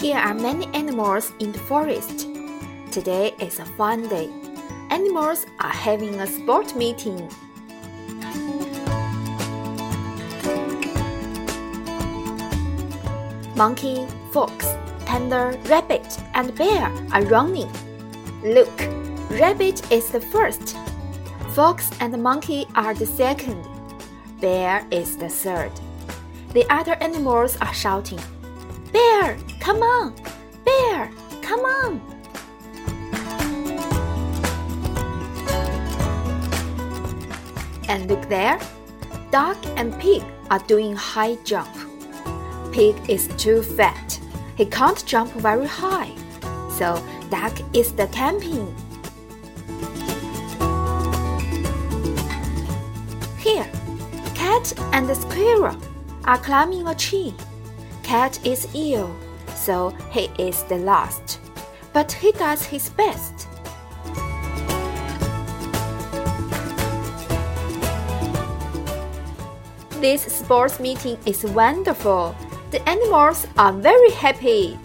Here are many animals in the forest. Today is a fun day. Animals are having a sport meeting. Monkey, fox, panda, rabbit, and bear are running. Look, rabbit is the first. Fox and monkey are the second. Bear is the third. The other animals are shouting, Bear, come on! Bear, come on! And look there, duck and pig are doing high jump. Pig is too fat. He can't jump very high. So duck is the camping. Here, cat and the squirrel are climbing a tree. Cat is ill, so he is the last. But he does his best. This sports meeting is wonderful. The animals are very happy.